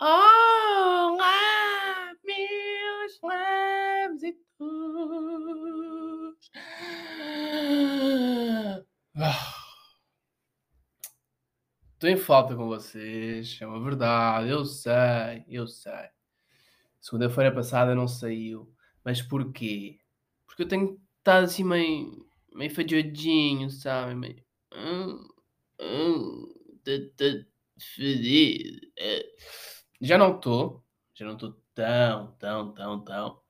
Olá, meus leves Estou em falta com vocês, é uma verdade, eu sei, eu sei. Segunda-feira passada não saiu, mas porquê? Porque eu tenho estado assim meio, meio fadiadinho, sabe? Meio. Hum, hum, fedido. Já não estou, já não estou tão, tão, tão, tão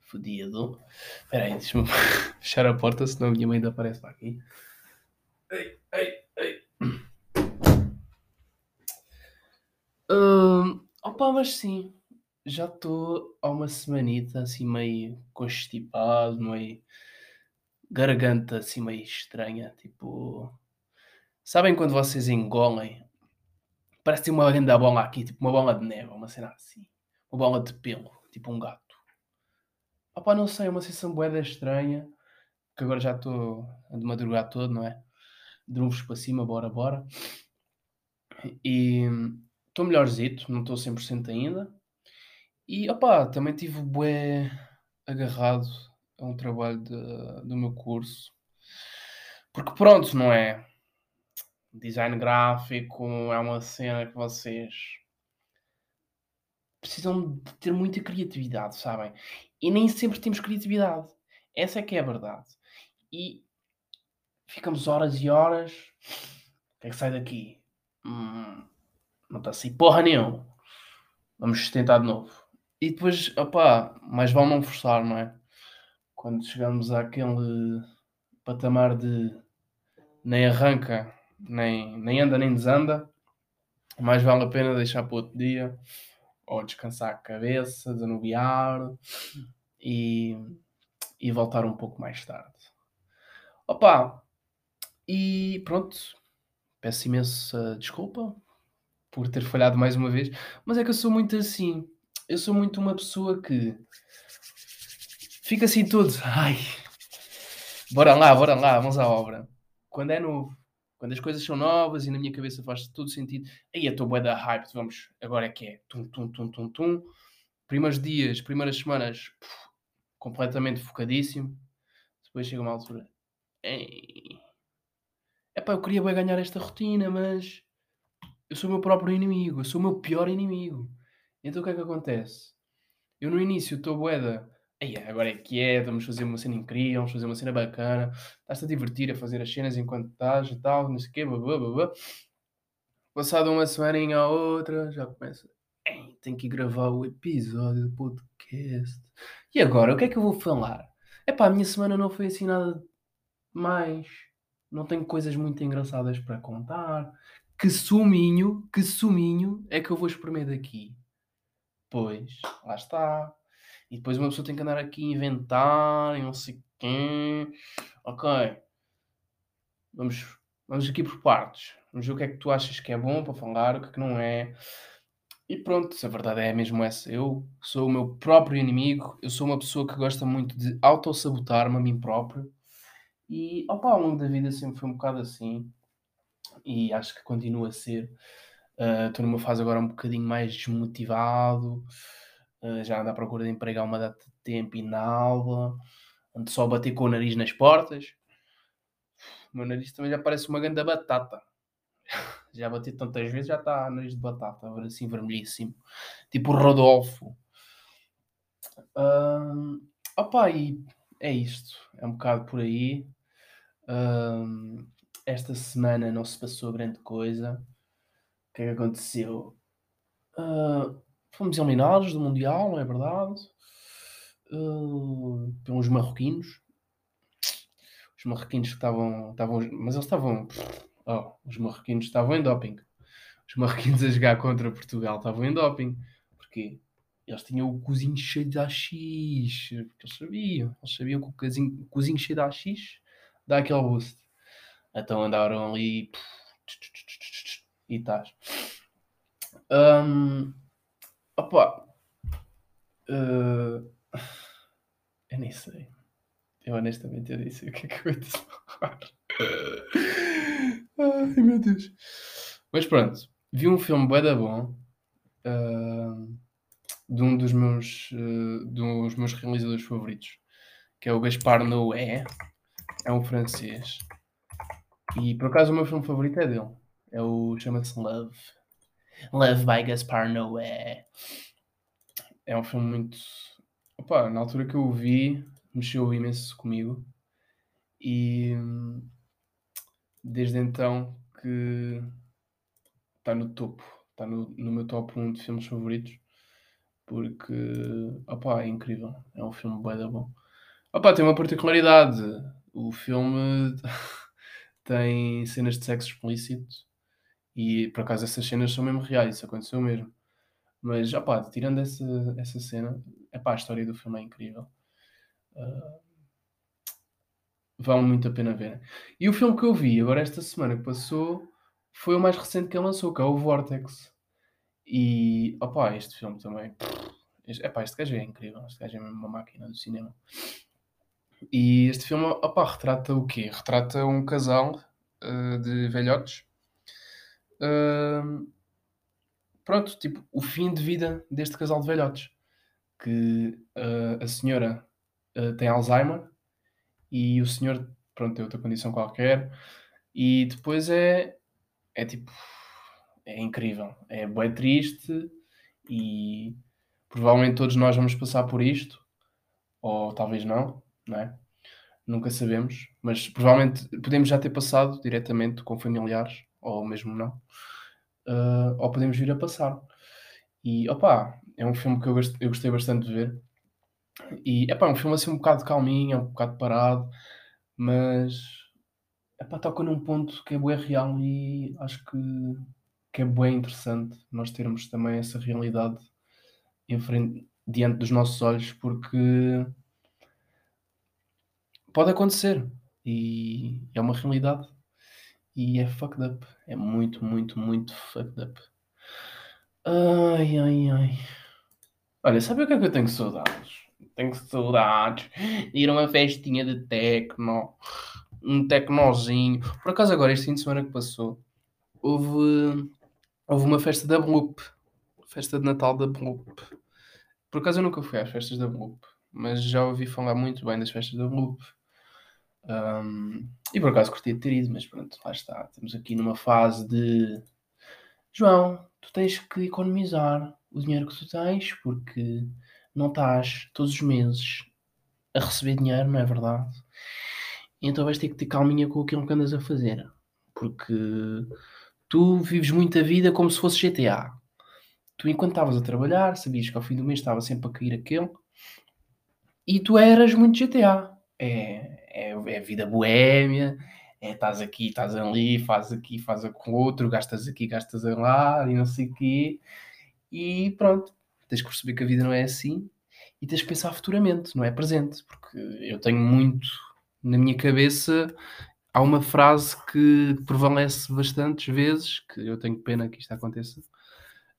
fodido. Espera aí, deixa-me fechar a porta, senão a minha mãe ainda aparece para aqui. Ei, ei, ei. Uh, opa, mas sim, já estou há uma semanita assim meio constipado, meio garganta assim meio estranha, tipo... Sabem quando vocês engolem? Parece uma grande bola aqui, tipo uma bola de neve, uma cena assim. Uma bola de pelo, tipo um gato. Opa, não sei, uma sensação boeda estranha. Que agora já estou de madrugar todo, não é? Drunvos para cima, bora, bora. E estou melhorzito, não estou 100% ainda. E opa, também tive bué agarrado a um trabalho de, do meu curso. Porque pronto, não é? Design gráfico é uma cena que vocês precisam de ter muita criatividade, sabem? E nem sempre temos criatividade. Essa é que é a verdade. E ficamos horas e horas. O que é que sai daqui? Hum, não está assim porra nenhuma. Vamos tentar de novo. E depois, opá, mais vale não forçar, não é? Quando chegamos àquele patamar de nem arranca, nem, nem anda, nem desanda, mais vale a pena deixar para outro dia ou descansar a cabeça, desanuviar e, e voltar um pouco mais tarde. Opa! E pronto, peço imensa desculpa por ter falhado mais uma vez, mas é que eu sou muito assim. Eu sou muito uma pessoa que fica assim tudo. Ai, bora lá, bora lá, vamos à obra. Quando é novo, quando as coisas são novas e na minha cabeça faz todo sentido, aí eu estou bué da hype, vamos, agora é que é, tum, tum, tum, tum, tum. Primeiros dias, primeiras semanas, puf, completamente focadíssimo. Depois chega uma altura, é pá, eu queria bem ganhar esta rotina, mas eu sou o meu próprio inimigo, eu sou o meu pior inimigo. Então o que é que acontece? Eu no início estou boeda Aí, agora é que é, vamos fazer uma cena incrível, vamos fazer uma cena bacana, estás-te a divertir a fazer as cenas enquanto estás e tal, não sei o quê, blá, blá, blá. Passado uma semaninha a outra, já começa, tenho que gravar o episódio do podcast. E agora, o que é que eu vou falar? É a minha semana não foi assim nada mais. Não tenho coisas muito engraçadas para contar. Que suminho, que suminho é que eu vou espremer daqui? Pois, lá está. E depois uma pessoa tem que andar aqui a inventar e não sei quem. Ok. Vamos, vamos aqui por partes. Vamos ver o que é que tu achas que é bom para falar, o que é que não é. E pronto, se a verdade é mesmo essa. Eu sou o meu próprio inimigo. Eu sou uma pessoa que gosta muito de autossabotar-me a mim próprio. E opa, ao longo da vida sempre foi um bocado assim. E acho que continua a ser. Uh, estou numa fase agora um bocadinho mais desmotivado. Uh, já ando à procura de emprego há uma data de tempo e. Ando só a bater com o nariz nas portas. O meu nariz também já parece uma grande batata. já bati tantas vezes, já está nariz de batata, assim vermelhíssimo. Tipo Rodolfo. Uh, opa, e é isto. É um bocado por aí. Esta semana não se passou grande coisa. O que é que aconteceu? Uh, Fomos eliminados do Mundial, não é verdade? Uh, pelos marroquinos. Os marroquinos que estavam, estavam. Mas eles estavam. Oh, os marroquinos estavam em doping. Os marroquinos a jogar contra Portugal estavam em doping. Porquê? Eles tinham o cozinho cheio de AX. Porque eles sabiam. Eles sabiam que o cozinho, o cozinho cheio de AX dá aquele boost. Então andaram ali. E estás. Um, Opa! Uh, eu nem sei. Eu honestamente eu nem sei o que é que eu ia falar. Ai meu Deus. Mas pronto, vi um filme bué da bom uh, de um dos meus, uh, dos meus realizadores favoritos, que é o Gaspar Noé. É um francês. E por acaso o meu filme favorito é dele. É o. chama-se Love. Love by Gaspar Noé. É um filme muito. Opa, na altura que eu o vi, mexeu imenso comigo. E desde então que está no topo, está no, no meu top 1 de filmes favoritos, porque opa, é incrível, é um filme bem da bom. Opa, tem uma particularidade, o filme tem cenas de sexo explícito e por acaso essas cenas são mesmo reais, isso aconteceu mesmo. Mas opa, tirando essa, essa cena, epá, a história do filme é incrível. Uh, vale muito a pena ver. E o filme que eu vi agora esta semana que passou foi o mais recente que ele lançou, que é o Vortex. E opá, este filme também. Este, epá, este gajo é incrível, este gajo é mesmo uma máquina do cinema. E este filme, opá, retrata o quê? Retrata um casal uh, de velhotes. Uh, pronto, tipo, o fim de vida deste casal de velhotes. Que uh, a senhora tem Alzheimer e o senhor, pronto, tem outra condição qualquer. E depois é, é tipo, é incrível. É bem triste e provavelmente todos nós vamos passar por isto, ou talvez não, não é? Nunca sabemos, mas provavelmente podemos já ter passado diretamente com familiares, ou mesmo não, uh, ou podemos vir a passar. E opa, é um filme que eu gostei, eu gostei bastante de ver. E epá, é um filme assim um bocado calminho, é um bocado parado, mas epá, toca num ponto que é bem real e acho que, que é bem interessante nós termos também essa realidade em frente, diante dos nossos olhos, porque pode acontecer e é uma realidade e é fucked up. É muito, muito, muito fucked up. Ai, ai, ai. Olha, sabe o que é que eu tenho saudades? Tenho saudades de ir a uma festinha de tecno, um tecnozinho. Por acaso, agora, este fim de semana que passou, houve, houve uma festa da Bloop, festa de Natal da Bloop. Por acaso, eu nunca fui às festas da Bloop, mas já ouvi falar muito bem das festas da Bloop. Um, e por acaso curti de ter ido, mas pronto, lá está. Estamos aqui numa fase de João, tu tens que economizar o dinheiro que tu tens, porque não estás todos os meses a receber dinheiro, não é verdade? Então vais ter que ter calminha com aquilo que andas a fazer. Porque tu vives muita vida como se fosse GTA. Tu, enquanto estavas a trabalhar, sabias que ao fim do mês estava sempre a cair aquele, e tu eras muito GTA. É, é, é vida boémia, é estás aqui, estás ali, fazes aqui, fazes com outro, gastas aqui, gastas lá, e não sei o quê. E pronto, tens que perceber que a vida não é assim e tens que pensar futuramente, não é presente, porque eu tenho muito na minha cabeça. Há uma frase que prevalece bastantes vezes, que eu tenho pena que isto aconteça,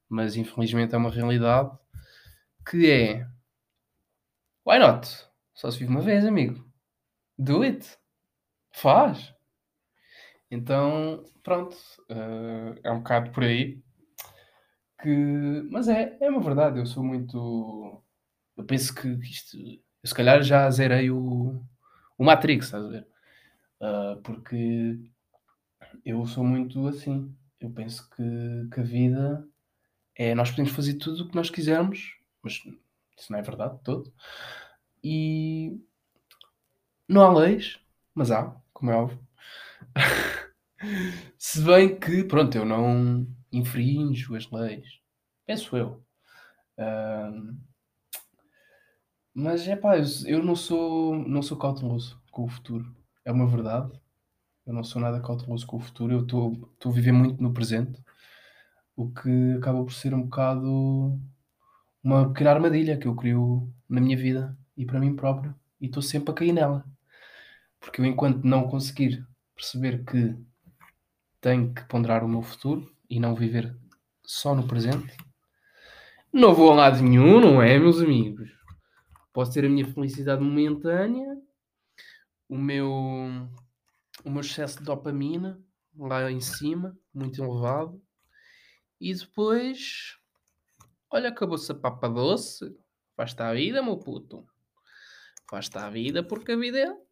mas infelizmente é uma realidade, que é Why not? Só se vive uma vez, amigo. Do it. Faz. Então, pronto. Uh, é um bocado por aí que. Mas é, é uma verdade, eu sou muito. Eu penso que isto. Eu se calhar já zerei o, o Matrix, estás a ver? Uh, porque eu sou muito assim. Eu penso que, que a vida é. Nós podemos fazer tudo o que nós quisermos, mas isso não é verdade todo. E não há leis, mas há, como é óbvio. Se bem que, pronto, eu não infrinjo as leis. Penso eu. mas é pá, eu não sou, não sou cauteloso com o futuro. É uma verdade. Eu não sou nada cauteloso com o futuro. Eu estou a viver muito no presente. O que acaba por ser um bocado uma pequena armadilha que eu crio na minha vida e para mim próprio. E estou sempre a cair nela. Porque eu, enquanto não conseguir perceber que tenho que ponderar o meu futuro e não viver só no presente, não vou a lado nenhum, não é, meus amigos? Posso ter a minha felicidade momentânea, o meu, o meu excesso de dopamina lá em cima, muito elevado, e depois Olha, acabou-se a papa doce. Faz-te a vida, meu puto. Faz-te a vida porque a vida é...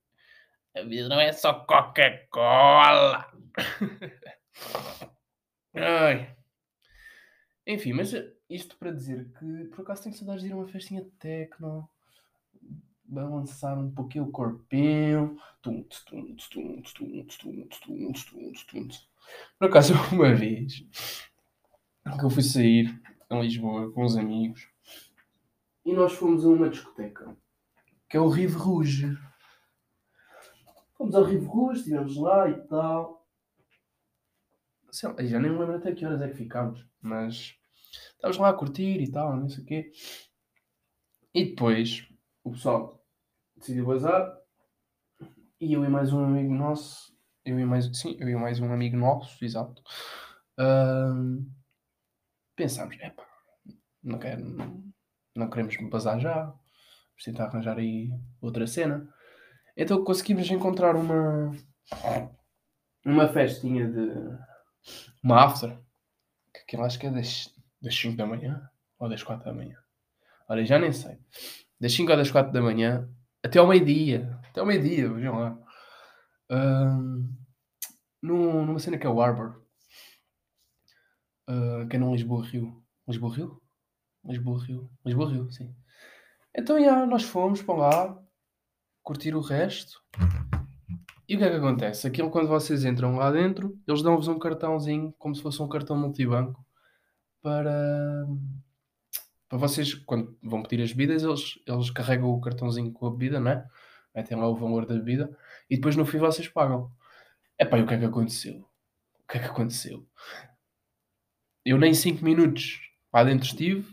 A vida não é só Coca-Cola. Enfim, mas isto para dizer que por acaso tenho saudades de ir a uma festinha de techno, balançar um pouquinho o corpinho. Por acaso, uma vez que eu fui sair em Lisboa com uns amigos e nós fomos a uma discoteca que é o Rive Rouge. Fomos ao Rive Rouge, estivemos lá e tal. Sei lá, já nem me lembro até que horas é que ficámos, mas estávamos lá a curtir e tal, não sei o quê. E depois o pessoal decidiu bazar e eu e mais um amigo nosso, eu e mais, sim, eu e mais um amigo nosso, exato, uh, pensámos, epá, não, quero, não, queremos bazar já, vamos tentar arranjar aí outra cena. Então conseguimos encontrar uma uma festinha de uma after, que aquilo acho que é das, das 5 da manhã ou das 4 da manhã. Olha, já nem sei. Das 5 ou das 4 da manhã até ao meio-dia. Até ao meio-dia, vejam lá. Uh, numa cena que é o Arbor. Uh, que é no Lisboa-Rio. Lisboa-Rio? Lisboa-Rio. Lisboa-Rio, sim. Então, já, nós fomos para lá curtir o resto. E o que é que acontece? Aquilo quando vocês entram lá dentro, eles dão-vos um cartãozinho, como se fosse um cartão multibanco, para, para vocês, quando vão pedir as bebidas, eles, eles carregam o cartãozinho com a bebida, não é? Metem lá o valor da bebida e depois no fim vocês pagam. Epá, e o que é que aconteceu? O que é que aconteceu? Eu nem 5 minutos lá dentro estive.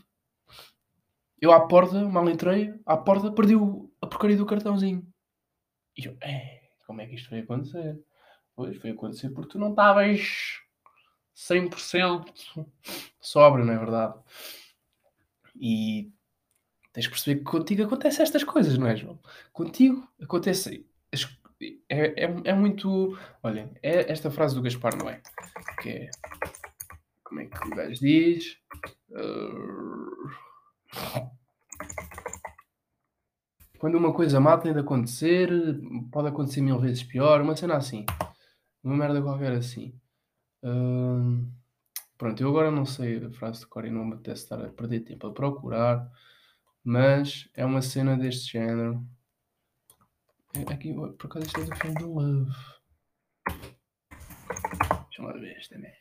Eu à porta, mal entrei, à porta perdi o, a porcaria do cartãozinho. E eu, é, como é que isto foi acontecer? Pois, foi acontecer porque tu não estavas 100% sóbrio, não é verdade? E tens de perceber que contigo acontecem estas coisas, não é, João? Contigo acontece. É, é, é muito. Olhem, é esta frase do Gaspar Noé, que é. Como é que o gajo diz? Uh, quando uma coisa má tem de acontecer, pode acontecer mil vezes pior, uma cena assim. Uma merda qualquer assim. Uh, pronto, eu agora não sei a frase de cor e não me apetece estar a perder tempo a procurar, mas é uma cena deste género. É, aqui, por acaso isto é do filme do Love. Deixa lá ver esta merda.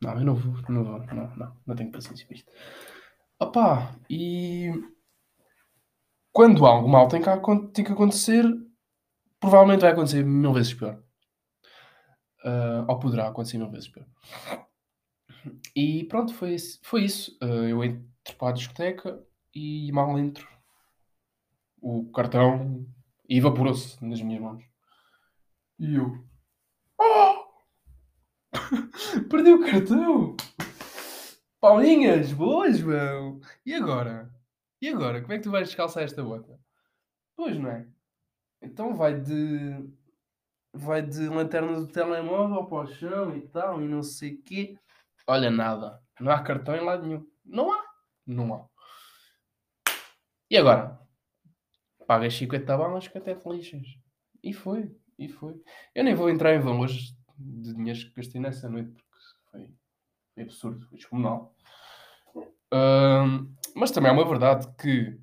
Não, eu não vou, não vou, não, não, não tenho paciência para isto. Opá, e quando algo mal tem que, tem que acontecer, provavelmente vai acontecer mil vezes pior. Uh, ou poderá acontecer mil vezes pior. E pronto, foi, foi isso. Uh, eu entro para a discoteca e mal entro. O cartão evaporou-se nas minhas mãos. E eu. Oh! Perdi o cartão! Paulinhas, boas, meu! E agora? E agora? Como é que tu vais descalçar esta bota? Pois não é? Então vai de. Vai de lanterna do telemóvel para o chão e tal, e não sei o quê. Olha, nada. Não há cartão em lado nenhum. Não há. Não há. E agora? Pagas 50 balas que até te lixas. E foi. E foi. Eu nem vou entrar em valores de dinheiro que gastei nessa noite, absurdo, foi descomunal. Um, mas também é uma verdade que,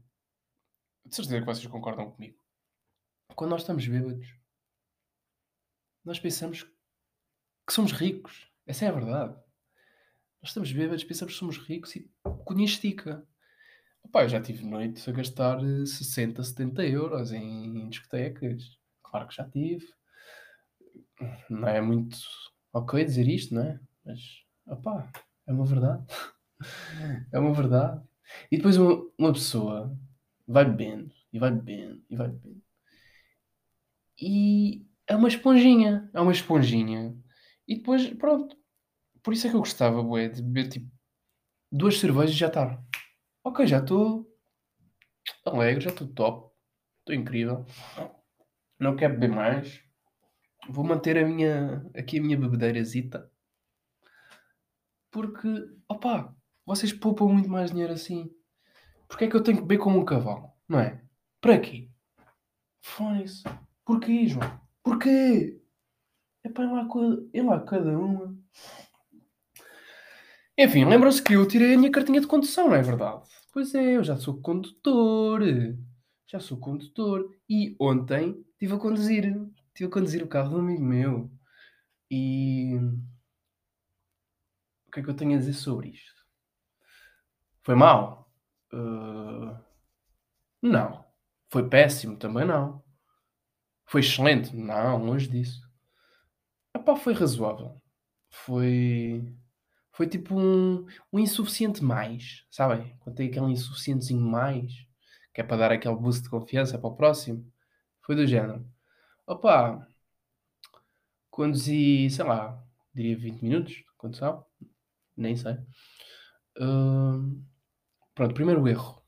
de certeza que vocês concordam comigo, quando nós estamos bêbados, nós pensamos que somos ricos. Essa é a verdade. Nós estamos bêbados, pensamos que somos ricos e cunha estica. Opa, eu já tive noites a gastar 60, 70 euros em discotecas. Claro que já tive. Não é muito ok dizer isto, não é? Mas, opá, é uma verdade. é uma verdade. E depois uma, uma pessoa vai bebendo, e vai bebendo, e vai bebendo. E é uma esponjinha. É uma esponjinha. E depois, pronto. Por isso é que eu gostava, bué, de beber tipo duas cervejas e já está. Ok, já estou alegre, já estou top. Estou incrível. Não quero beber mais. Vou manter a minha, aqui a minha bebedeirazita. Porque, opá, vocês poupam muito mais dinheiro assim. Porque é que eu tenho que beber como um cavalo? Não é? Para quê? Fone-se. Porquê, João? Porquê? É para lá, ir lá cada uma. Enfim, lembram-se que eu tirei a minha cartinha de condução, não é verdade? Pois é, eu já sou condutor. Já sou condutor. E ontem estive a conduzir. Estive a conduzir o carro de um amigo meu. E. O que é que eu tenho a dizer sobre isto? Foi mal? Uh... Não. Foi péssimo? Também não. Foi excelente? Não, longe disso. Epá, foi razoável. Foi. Foi tipo um, um insuficiente mais, sabem? Quando tem aquele insuficientezinho mais, que é para dar aquele boost de confiança para o próximo. Foi do género. Opa, conduzi, sei lá, diria 20 minutos condução. Nem sei. Uh, pronto, primeiro erro.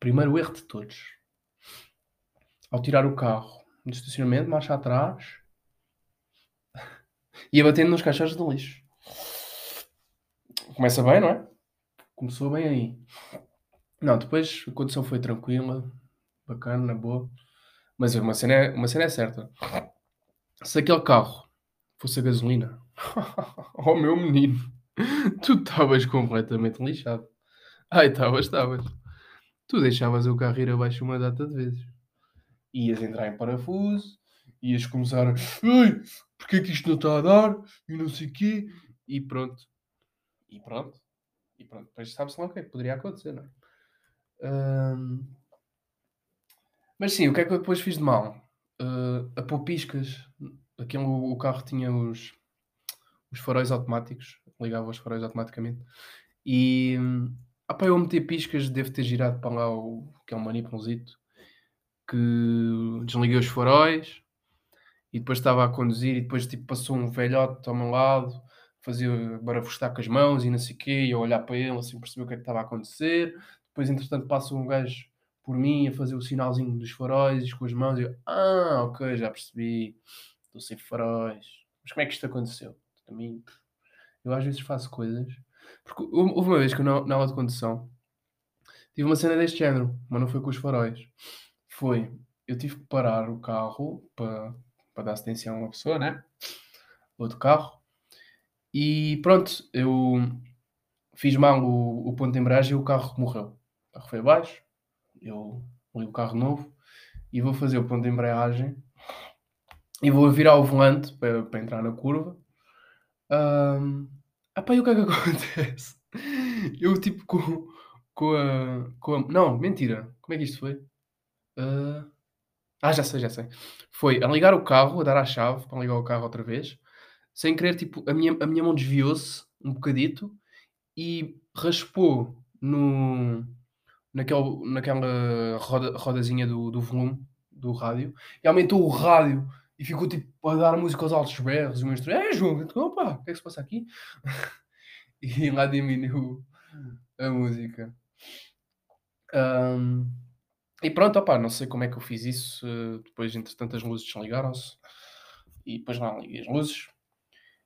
Primeiro erro de todos. Ao tirar o carro no estacionamento, marcha atrás, ia batendo nos caixões de lixo. Começa bem, não é? Começou bem aí. Não, depois a condição foi tranquila, bacana, boa. Mas uma cena é, uma cena é certa. Se aquele carro fosse a gasolina, oh meu menino, tu estavas completamente lixado. Ai, estavas, estavas. Tu deixavas o carro ir abaixo uma data de vezes. Ias entrar em parafuso, ias começar a. Porque é que isto não está a dar? E não sei o quê. E pronto. E pronto. E pronto. Depois sabe-se lá o que é que poderia acontecer, não é? Mas sim, o que é que eu depois fiz de mal? Uh, a pôr piscas. Aquele, o carro tinha os, os faróis automáticos. Ligava os faróis automaticamente. E. Ah, eu meti piscas, devo ter girado para lá o que é um manipulzito que desliguei os faróis e depois estava a conduzir e depois tipo passou um velhote ao meu lado fazia barafustar com as mãos e não sei o quê, e eu olhar para ele assim perceber o que é que estava a acontecer. Depois, entretanto, passa um gajo por mim a fazer o sinalzinho dos faróis com as mãos e eu, ah, ok, já percebi, estou sem faróis. Mas como é que isto aconteceu? Também, eu às vezes faço coisas. Porque houve uma vez que eu, na, aula de condução, tive uma cena deste género, mas não foi com os faróis. Foi, eu tive que parar o carro para, dar assistência a uma pessoa, né? Outro carro. E pronto, eu fiz mal o, o ponto de embreagem e o carro morreu. O carro foi abaixo, eu li o carro novo e vou fazer o ponto de embreagem e vou virar o volante para entrar na curva. Um, epá, e o que é que acontece? Eu tipo com, com, a, com a. Não, mentira. Como é que isto foi? Uh, ah, já sei, já sei. Foi a ligar o carro, a dar a chave para ligar o carro outra vez sem querer, tipo, a minha, a minha mão desviou-se um bocadito e raspou no, naquele, naquela roda, rodazinha do, do volume do rádio e aumentou o rádio e ficou tipo a dar música aos altos berros e o instrumento, é João, opa, o que é que se passa aqui? e lá diminuiu a música. Um, e pronto, opa, não sei como é que eu fiz isso. Depois, entretanto, as luzes desligaram-se e depois lá liguei as luzes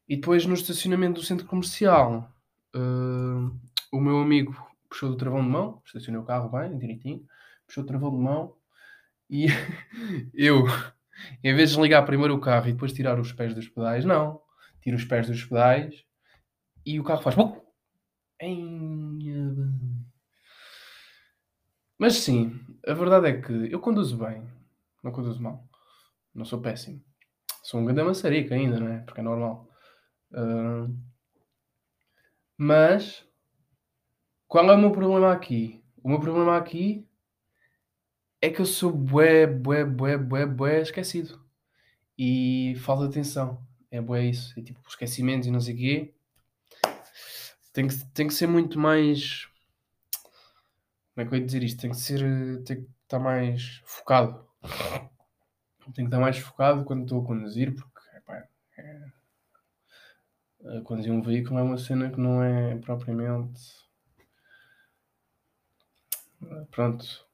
e depois no estacionamento do centro comercial, uh, o meu amigo puxou do travão de mão, estacionei o carro bem, direitinho, puxou o travão de mão e eu, em vez de desligar primeiro o carro e depois tirar os pés dos pedais, não. Tiro os pés dos pedais e o carro faz. Mas sim, a verdade é que eu conduzo bem, não conduzo mal. Não sou péssimo. Sou um grande maçarico ainda, não é? Porque é normal. Uh, mas qual é o meu problema aqui? O meu problema aqui é que eu sou bué, bué, bué, bué, bué esquecido. E falta de atenção. É bué isso. É tipo esquecimentos e não sei o quê. Tem que, tem que ser muito mais. Como é que eu ia dizer isto? Tem que ser. Tem que estar mais focado. Tem que estar mais focado quando estou a conduzir, porque epá, é, conduzir um veículo é uma cena que não é propriamente. Pronto.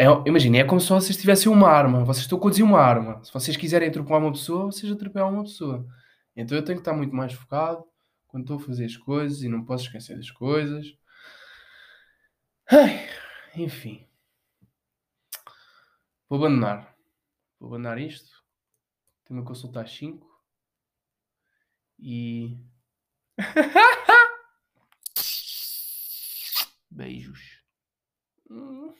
É, imaginem, é como se vocês tivessem uma arma, vocês estão a conduzir uma arma. Se vocês quiserem atropelar uma pessoa, vocês atropelam uma pessoa. Então eu tenho que estar muito mais focado quando estou a fazer as coisas e não posso esquecer das coisas. Ai, enfim. Vou abandonar. Vou abandonar isto. Tenho uma consulta às 5. E. Beijos. Hum.